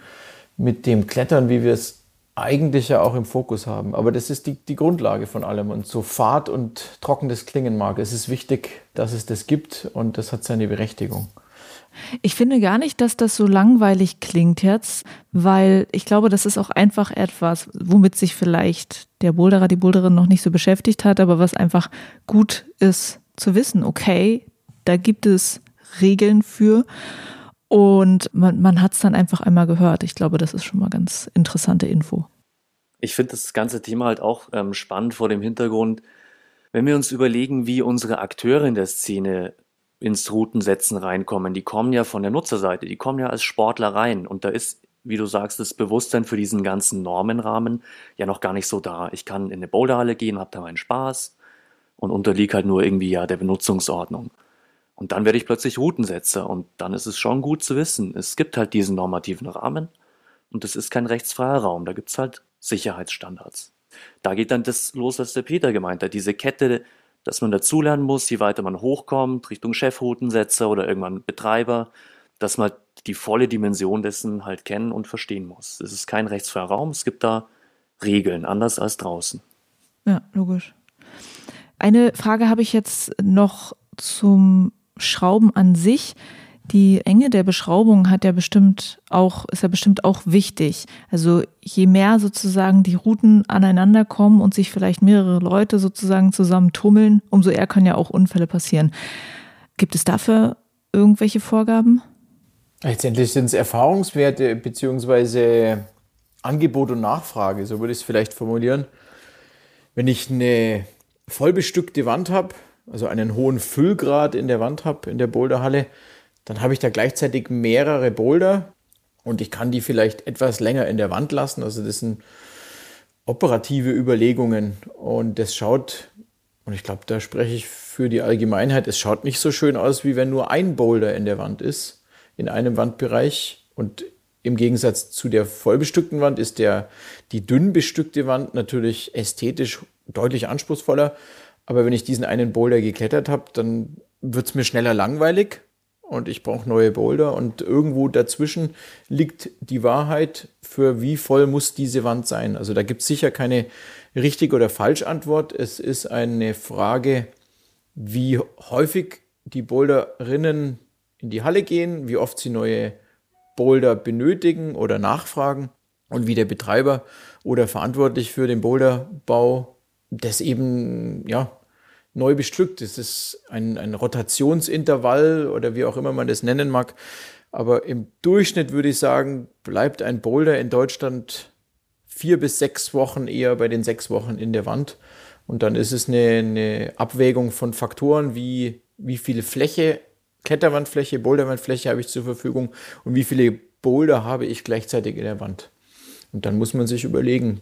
mit dem Klettern, wie wir es eigentlich ja auch im Fokus haben. Aber das ist die, die Grundlage von allem. Und so fad und trocken das klingen mag, es ist wichtig, dass es das gibt und das hat seine Berechtigung. Ich finde gar nicht, dass das so langweilig klingt jetzt, weil ich glaube, das ist auch einfach etwas, womit sich vielleicht der Boulderer, die Boulderin noch nicht so beschäftigt hat, aber was einfach gut ist zu wissen. Okay, da gibt es Regeln für Und man, man hat es dann einfach einmal gehört. Ich glaube, das ist schon mal ganz interessante Info. Ich finde das ganze Thema halt auch ähm, spannend vor dem Hintergrund, wenn wir uns überlegen, wie unsere Akteure in der Szene ins Routensetzen reinkommen. Die kommen ja von der Nutzerseite, die kommen ja als Sportler rein. Und da ist, wie du sagst, das Bewusstsein für diesen ganzen Normenrahmen ja noch gar nicht so da. Ich kann in eine Boulderhalle gehen, habe da meinen Spaß und unterliege halt nur irgendwie ja der Benutzungsordnung. Und dann werde ich plötzlich Routensetzer und dann ist es schon gut zu wissen, es gibt halt diesen normativen Rahmen und es ist kein rechtsfreier Raum, da gibt es halt Sicherheitsstandards. Da geht dann das los, was der Peter gemeint hat, diese Kette, dass man dazulernen muss, je weiter man hochkommt, Richtung Chefroutensetzer oder irgendwann Betreiber, dass man die volle Dimension dessen halt kennen und verstehen muss. Es ist kein rechtsfreier Raum, es gibt da Regeln, anders als draußen. Ja, logisch. Eine Frage habe ich jetzt noch zum Schrauben an sich. Die Enge der Beschraubung hat ja bestimmt auch, ist ja bestimmt auch wichtig. Also je mehr sozusagen die Routen aneinander kommen und sich vielleicht mehrere Leute sozusagen zusammen tummeln, umso eher können ja auch Unfälle passieren. Gibt es dafür irgendwelche Vorgaben? Letztendlich sind es Erfahrungswerte beziehungsweise Angebot und Nachfrage, so würde ich es vielleicht formulieren. Wenn ich eine vollbestückte Wand habe, also einen hohen Füllgrad in der Wand habe, in der Boulderhalle, dann habe ich da gleichzeitig mehrere Boulder und ich kann die vielleicht etwas länger in der Wand lassen. Also das sind operative Überlegungen und das schaut, und ich glaube, da spreche ich für die Allgemeinheit, es schaut nicht so schön aus, wie wenn nur ein Boulder in der Wand ist, in einem Wandbereich. Und im Gegensatz zu der vollbestückten Wand ist der, die dünn bestückte Wand natürlich ästhetisch deutlich anspruchsvoller. Aber wenn ich diesen einen Boulder geklettert habe, dann wird es mir schneller langweilig und ich brauche neue Boulder und irgendwo dazwischen liegt die Wahrheit für wie voll muss diese Wand sein. Also da gibt es sicher keine richtig oder falsch Antwort. Es ist eine Frage, wie häufig die Boulderinnen in die Halle gehen, wie oft sie neue Boulder benötigen oder nachfragen und wie der Betreiber oder verantwortlich für den Boulderbau das eben ja neu bestückt. Es ist ein, ein Rotationsintervall oder wie auch immer man das nennen mag. Aber im Durchschnitt würde ich sagen, bleibt ein Boulder in Deutschland vier bis sechs Wochen eher bei den sechs Wochen in der Wand. Und dann ist es eine, eine Abwägung von Faktoren wie wie viel Fläche, Kletterwandfläche, Boulderwandfläche habe ich zur Verfügung und wie viele Boulder habe ich gleichzeitig in der Wand. Und dann muss man sich überlegen,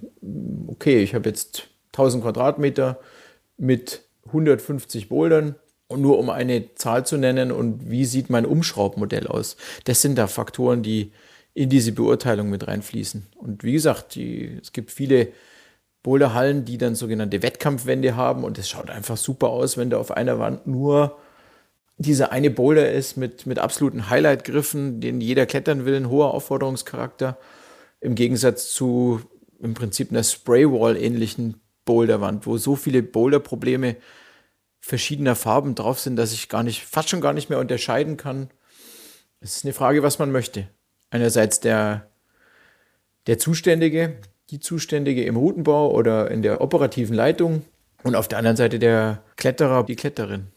okay, ich habe jetzt 1000 Quadratmeter mit 150 Bouldern. Und nur um eine Zahl zu nennen und wie sieht mein Umschraubmodell aus? Das sind da Faktoren, die in diese Beurteilung mit reinfließen. Und wie gesagt, die, es gibt viele Boulderhallen, die dann sogenannte Wettkampfwände haben und es schaut einfach super aus, wenn da auf einer Wand nur dieser eine Boulder ist mit, mit absoluten Highlight-Griffen, den jeder klettern will, ein hoher Aufforderungscharakter, im Gegensatz zu im Prinzip einer Spraywall-ähnlichen Boulderwand, wo so viele Boulderprobleme verschiedener Farben drauf sind, dass ich gar nicht, fast schon gar nicht mehr unterscheiden kann. Es ist eine Frage, was man möchte. Einerseits der, der Zuständige, die Zuständige im Routenbau oder in der operativen Leitung und auf der anderen Seite der Kletterer, die Kletterin.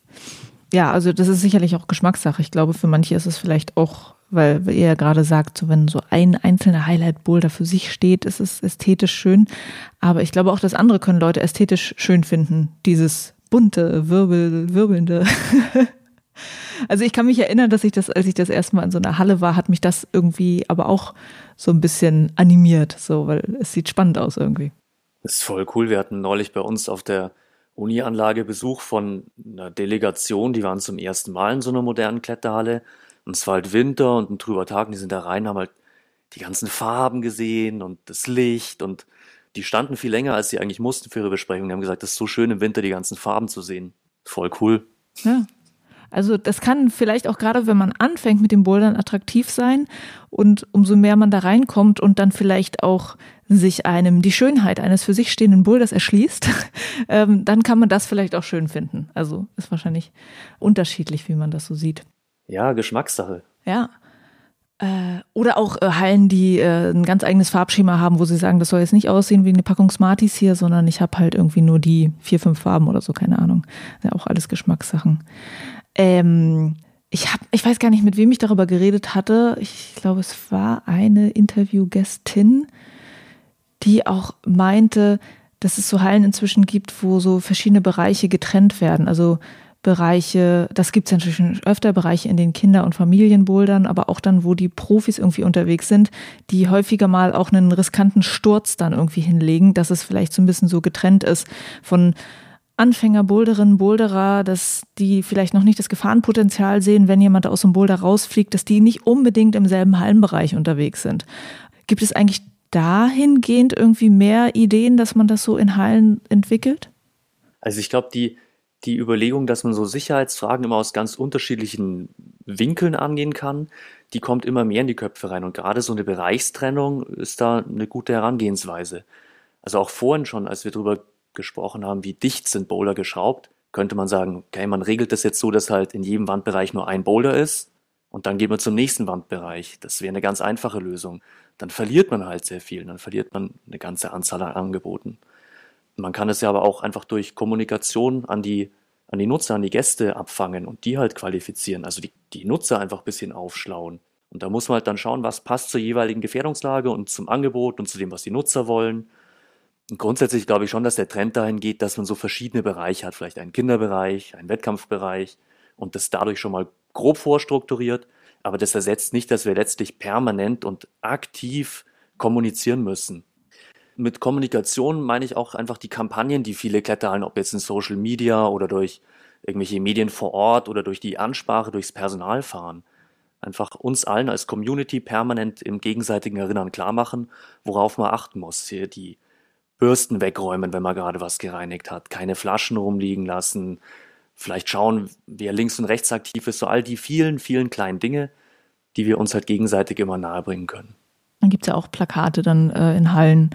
Ja, also das ist sicherlich auch Geschmackssache. Ich glaube, für manche ist es vielleicht auch weil ihr ja gerade sagt, so wenn so ein einzelner Highlight-Boulder für sich steht, ist es ästhetisch schön. Aber ich glaube auch, das andere können Leute ästhetisch schön finden. Dieses bunte, wirbel, wirbelnde. [LAUGHS] also ich kann mich erinnern, dass ich das, als ich das erste Mal in so einer Halle war, hat mich das irgendwie aber auch so ein bisschen animiert, so, weil es sieht spannend aus irgendwie. Das ist voll cool. Wir hatten neulich bei uns auf der Uni-Anlage Besuch von einer Delegation, die waren zum ersten Mal in so einer modernen Kletterhalle. Und es war halt Winter und ein trüber Tag und die sind da rein, haben halt die ganzen Farben gesehen und das Licht und die standen viel länger, als sie eigentlich mussten für ihre Besprechung. Die haben gesagt, das ist so schön im Winter, die ganzen Farben zu sehen. Voll cool. Ja. Also das kann vielleicht auch gerade, wenn man anfängt mit dem Bouldern, attraktiv sein. Und umso mehr man da reinkommt und dann vielleicht auch sich einem die Schönheit eines für sich stehenden Boulders erschließt, [LAUGHS] ähm, dann kann man das vielleicht auch schön finden. Also ist wahrscheinlich unterschiedlich, wie man das so sieht. Ja, Geschmackssache. Ja. Äh, oder auch äh, Hallen, die äh, ein ganz eigenes Farbschema haben, wo sie sagen, das soll jetzt nicht aussehen wie eine Packung Smarties hier, sondern ich habe halt irgendwie nur die vier, fünf Farben oder so, keine Ahnung. Ja, auch alles Geschmackssachen. Ähm, ich habe, ich weiß gar nicht, mit wem ich darüber geredet hatte. Ich glaube, es war eine Interviewgästin, die auch meinte, dass es so Hallen inzwischen gibt, wo so verschiedene Bereiche getrennt werden. Also Bereiche, das gibt es inzwischen öfter, Bereiche in den Kinder- und Familienbouldern, aber auch dann, wo die Profis irgendwie unterwegs sind, die häufiger mal auch einen riskanten Sturz dann irgendwie hinlegen, dass es vielleicht so ein bisschen so getrennt ist von Anfänger, Boulderinnen, Boulderer, dass die vielleicht noch nicht das Gefahrenpotenzial sehen, wenn jemand aus dem Boulder rausfliegt, dass die nicht unbedingt im selben Hallenbereich unterwegs sind. Gibt es eigentlich dahingehend irgendwie mehr Ideen, dass man das so in Hallen entwickelt? Also ich glaube, die, die Überlegung, dass man so Sicherheitsfragen immer aus ganz unterschiedlichen Winkeln angehen kann, die kommt immer mehr in die Köpfe rein. Und gerade so eine Bereichstrennung ist da eine gute Herangehensweise. Also auch vorhin schon, als wir darüber gesprochen haben, wie dicht sind Boulder geschraubt, könnte man sagen, okay, man regelt das jetzt so, dass halt in jedem Wandbereich nur ein Boulder ist und dann gehen wir zum nächsten Wandbereich. Das wäre eine ganz einfache Lösung. Dann verliert man halt sehr viel, dann verliert man eine ganze Anzahl an Angeboten. Man kann es ja aber auch einfach durch Kommunikation an die, an die Nutzer, an die Gäste abfangen und die halt qualifizieren, also die, die Nutzer einfach ein bisschen aufschlauen. Und da muss man halt dann schauen, was passt zur jeweiligen Gefährdungslage und zum Angebot und zu dem, was die Nutzer wollen. Und grundsätzlich glaube ich schon, dass der Trend dahin geht, dass man so verschiedene Bereiche hat, vielleicht einen Kinderbereich, einen Wettkampfbereich und das dadurch schon mal grob vorstrukturiert. Aber das ersetzt nicht, dass wir letztlich permanent und aktiv kommunizieren müssen. Mit Kommunikation meine ich auch einfach die Kampagnen, die viele Kletterhallen, ob jetzt in Social Media oder durch irgendwelche Medien vor Ort oder durch die Ansprache, durchs Personal fahren. Einfach uns allen als Community permanent im gegenseitigen Erinnern klar machen, worauf man achten muss. Hier die Bürsten wegräumen, wenn man gerade was gereinigt hat, keine Flaschen rumliegen lassen, vielleicht schauen, wer links und rechts aktiv ist, so all die vielen, vielen kleinen Dinge, die wir uns halt gegenseitig immer nahebringen können. Dann gibt es ja auch Plakate dann äh, in Hallen,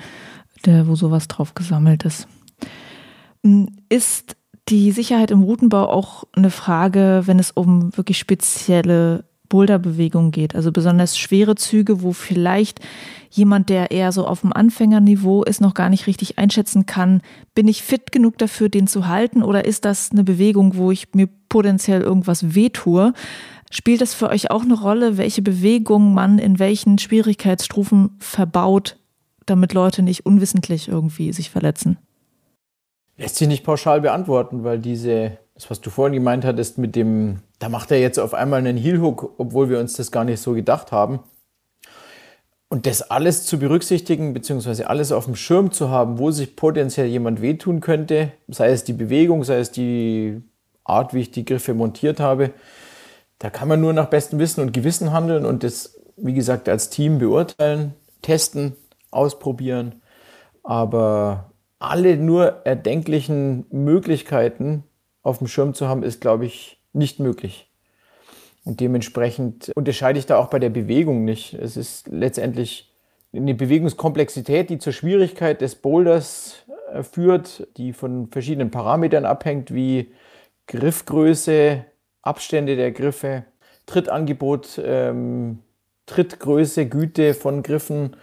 der, wo sowas drauf gesammelt ist. Hm, ist die Sicherheit im Routenbau auch eine Frage, wenn es um wirklich spezielle Boulderbewegung geht. Also besonders schwere Züge, wo vielleicht jemand, der eher so auf dem Anfängerniveau ist, noch gar nicht richtig einschätzen kann, bin ich fit genug dafür, den zu halten oder ist das eine Bewegung, wo ich mir potenziell irgendwas wehtue? Spielt das für euch auch eine Rolle, welche Bewegung man in welchen Schwierigkeitsstufen verbaut, damit Leute nicht unwissentlich irgendwie sich verletzen? Lässt sich nicht pauschal beantworten, weil diese, das was du vorhin gemeint hattest mit dem da macht er jetzt auf einmal einen Heel-Hook, obwohl wir uns das gar nicht so gedacht haben. Und das alles zu berücksichtigen, beziehungsweise alles auf dem Schirm zu haben, wo sich potenziell jemand wehtun könnte, sei es die Bewegung, sei es die Art, wie ich die Griffe montiert habe, da kann man nur nach bestem Wissen und Gewissen handeln und das, wie gesagt, als Team beurteilen, testen, ausprobieren. Aber alle nur erdenklichen Möglichkeiten auf dem Schirm zu haben, ist, glaube ich, nicht möglich. Und dementsprechend unterscheide ich da auch bei der Bewegung nicht. Es ist letztendlich eine Bewegungskomplexität, die zur Schwierigkeit des Boulders äh, führt, die von verschiedenen Parametern abhängt, wie Griffgröße, Abstände der Griffe, Trittangebot, ähm, Trittgröße, Güte von Griffen.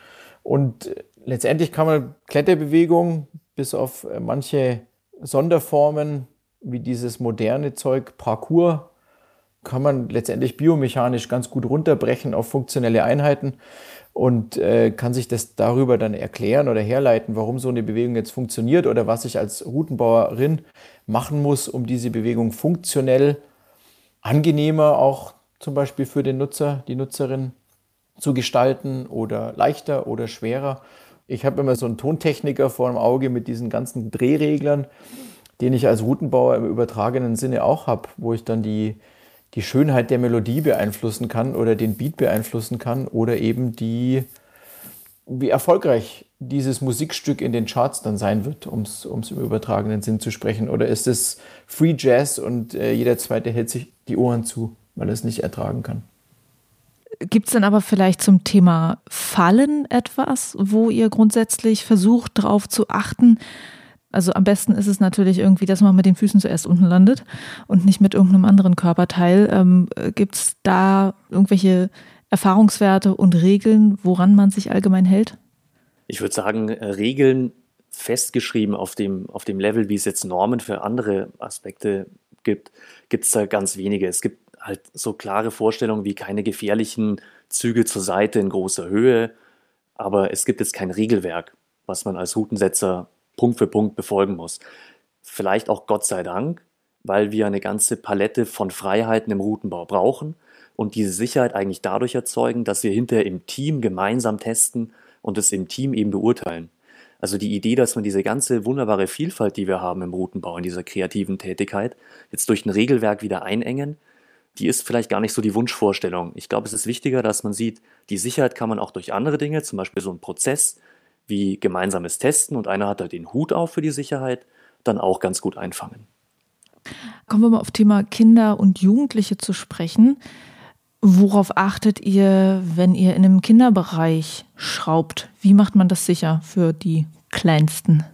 Und letztendlich kann man Kletterbewegung bis auf äh, manche Sonderformen wie dieses moderne Zeug Parcours kann man letztendlich biomechanisch ganz gut runterbrechen auf funktionelle Einheiten und äh, kann sich das darüber dann erklären oder herleiten, warum so eine Bewegung jetzt funktioniert oder was ich als Routenbauerin machen muss, um diese Bewegung funktionell angenehmer auch zum Beispiel für den Nutzer, die Nutzerin zu gestalten oder leichter oder schwerer. Ich habe immer so einen Tontechniker vor dem Auge mit diesen ganzen Drehreglern den ich als Routenbauer im übertragenen Sinne auch habe, wo ich dann die, die Schönheit der Melodie beeinflussen kann oder den Beat beeinflussen kann oder eben die, wie erfolgreich dieses Musikstück in den Charts dann sein wird, um es im übertragenen Sinn zu sprechen. Oder ist es Free Jazz und äh, jeder Zweite hält sich die Ohren zu, weil er es nicht ertragen kann? Gibt es denn aber vielleicht zum Thema Fallen etwas, wo ihr grundsätzlich versucht, darauf zu achten, also am besten ist es natürlich irgendwie, dass man mit den Füßen zuerst unten landet und nicht mit irgendeinem anderen Körperteil. Ähm, Gibt es da irgendwelche Erfahrungswerte und Regeln, woran man sich allgemein hält? Ich würde sagen, äh, Regeln festgeschrieben auf dem, auf dem Level, wie es jetzt Normen für andere Aspekte gibt, gibt es da ganz wenige. Es gibt halt so klare Vorstellungen wie keine gefährlichen Züge zur Seite in großer Höhe. Aber es gibt jetzt kein Regelwerk, was man als Routensetzer Punkt für Punkt befolgen muss. Vielleicht auch Gott sei Dank, weil wir eine ganze Palette von Freiheiten im Routenbau brauchen und diese Sicherheit eigentlich dadurch erzeugen, dass wir hinterher im Team gemeinsam testen und es im Team eben beurteilen. Also die Idee, dass man diese ganze wunderbare Vielfalt, die wir haben im Routenbau, in dieser kreativen Tätigkeit, jetzt durch ein Regelwerk wieder einengen, die ist vielleicht gar nicht so die Wunschvorstellung. Ich glaube, es ist wichtiger, dass man sieht, die Sicherheit kann man auch durch andere Dinge, zum Beispiel so ein Prozess wie gemeinsames Testen und einer hat da den Hut auf für die Sicherheit, dann auch ganz gut einfangen. Kommen wir mal auf Thema Kinder und Jugendliche zu sprechen. Worauf achtet ihr, wenn ihr in einem Kinderbereich schraubt? Wie macht man das sicher für die Kleinsten?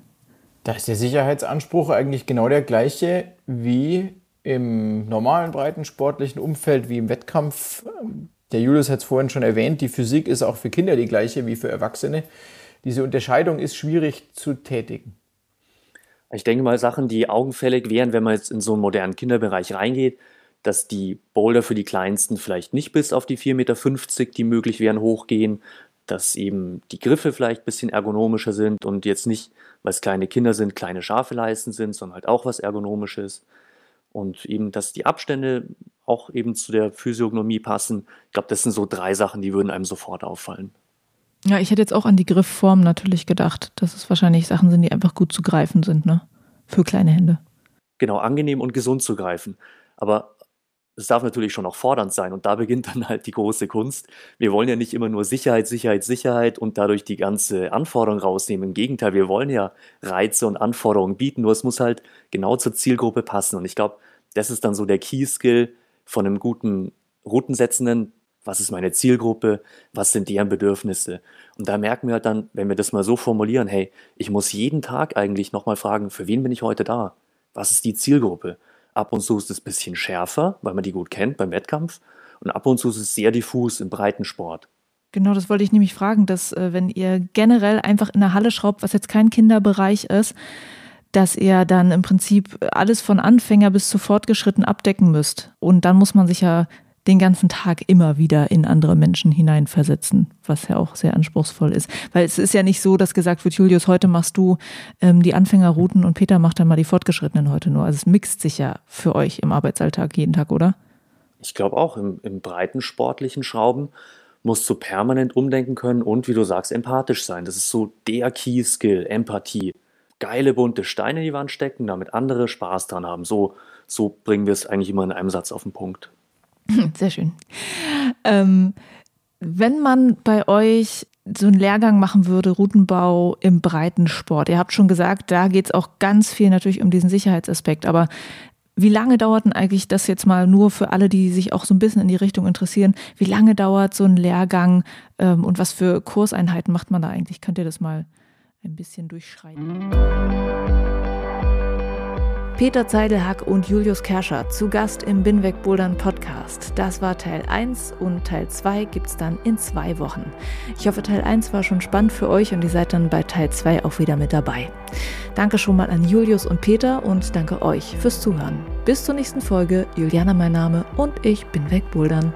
Da ist der Sicherheitsanspruch eigentlich genau der gleiche wie im normalen breitensportlichen Umfeld, wie im Wettkampf. Der Julius hat es vorhin schon erwähnt, die Physik ist auch für Kinder die gleiche wie für Erwachsene. Diese Unterscheidung ist schwierig zu tätigen. Ich denke mal, Sachen, die augenfällig wären, wenn man jetzt in so einen modernen Kinderbereich reingeht, dass die Boulder für die Kleinsten vielleicht nicht bis auf die 4,50 Meter, die möglich wären, hochgehen, dass eben die Griffe vielleicht ein bisschen ergonomischer sind und jetzt nicht, weil es kleine Kinder sind, kleine scharfe Leisten sind, sondern halt auch was Ergonomisches. Und eben, dass die Abstände auch eben zu der Physiognomie passen. Ich glaube, das sind so drei Sachen, die würden einem sofort auffallen. Ja, ich hätte jetzt auch an die Griffform natürlich gedacht, dass es wahrscheinlich Sachen sind, die einfach gut zu greifen sind, ne? Für kleine Hände. Genau, angenehm und gesund zu greifen. Aber es darf natürlich schon auch fordernd sein und da beginnt dann halt die große Kunst. Wir wollen ja nicht immer nur Sicherheit, Sicherheit, Sicherheit und dadurch die ganze Anforderung rausnehmen. Im Gegenteil, wir wollen ja Reize und Anforderungen bieten, nur es muss halt genau zur Zielgruppe passen. Und ich glaube, das ist dann so der Key-Skill von einem guten Routensetzenden. Was ist meine Zielgruppe? Was sind deren Bedürfnisse? Und da merken wir halt dann, wenn wir das mal so formulieren, hey, ich muss jeden Tag eigentlich nochmal fragen, für wen bin ich heute da? Was ist die Zielgruppe? Ab und zu ist es ein bisschen schärfer, weil man die gut kennt beim Wettkampf. Und ab und zu ist es sehr diffus im Breitensport. Genau, das wollte ich nämlich fragen, dass äh, wenn ihr generell einfach in der Halle schraubt, was jetzt kein Kinderbereich ist, dass ihr dann im Prinzip alles von Anfänger bis zu fortgeschritten abdecken müsst. Und dann muss man sich ja den ganzen Tag immer wieder in andere Menschen hineinversetzen, was ja auch sehr anspruchsvoll ist. Weil es ist ja nicht so, dass gesagt wird, Julius, heute machst du ähm, die Anfängerrouten und Peter macht dann mal die Fortgeschrittenen heute nur. Also es mixt sich ja für euch im Arbeitsalltag jeden Tag, oder? Ich glaube auch, im, im breiten sportlichen Schrauben musst du permanent umdenken können und, wie du sagst, empathisch sein. Das ist so der Key-Skill, Empathie. Geile bunte Steine in die Wand stecken, damit andere Spaß dran haben. So, so bringen wir es eigentlich immer in einem Satz auf den Punkt. [LAUGHS] Sehr schön. Ähm, wenn man bei euch so einen Lehrgang machen würde, Routenbau im Breitensport, ihr habt schon gesagt, da geht es auch ganz viel natürlich um diesen Sicherheitsaspekt, aber wie lange dauert denn eigentlich das jetzt mal nur für alle, die sich auch so ein bisschen in die Richtung interessieren? Wie lange dauert so ein Lehrgang ähm, und was für Kurseinheiten macht man da eigentlich? Könnt ihr das mal ein bisschen durchschreiben? Peter Zeidelhack und Julius Kerscher zu Gast im Binweg Bouldern Podcast. Das war Teil 1 und Teil 2 gibt es dann in zwei Wochen. Ich hoffe, Teil 1 war schon spannend für euch und ihr seid dann bei Teil 2 auch wieder mit dabei. Danke schon mal an Julius und Peter und danke euch fürs Zuhören. Bis zur nächsten Folge. Juliana mein Name und ich bin weg Bouldern.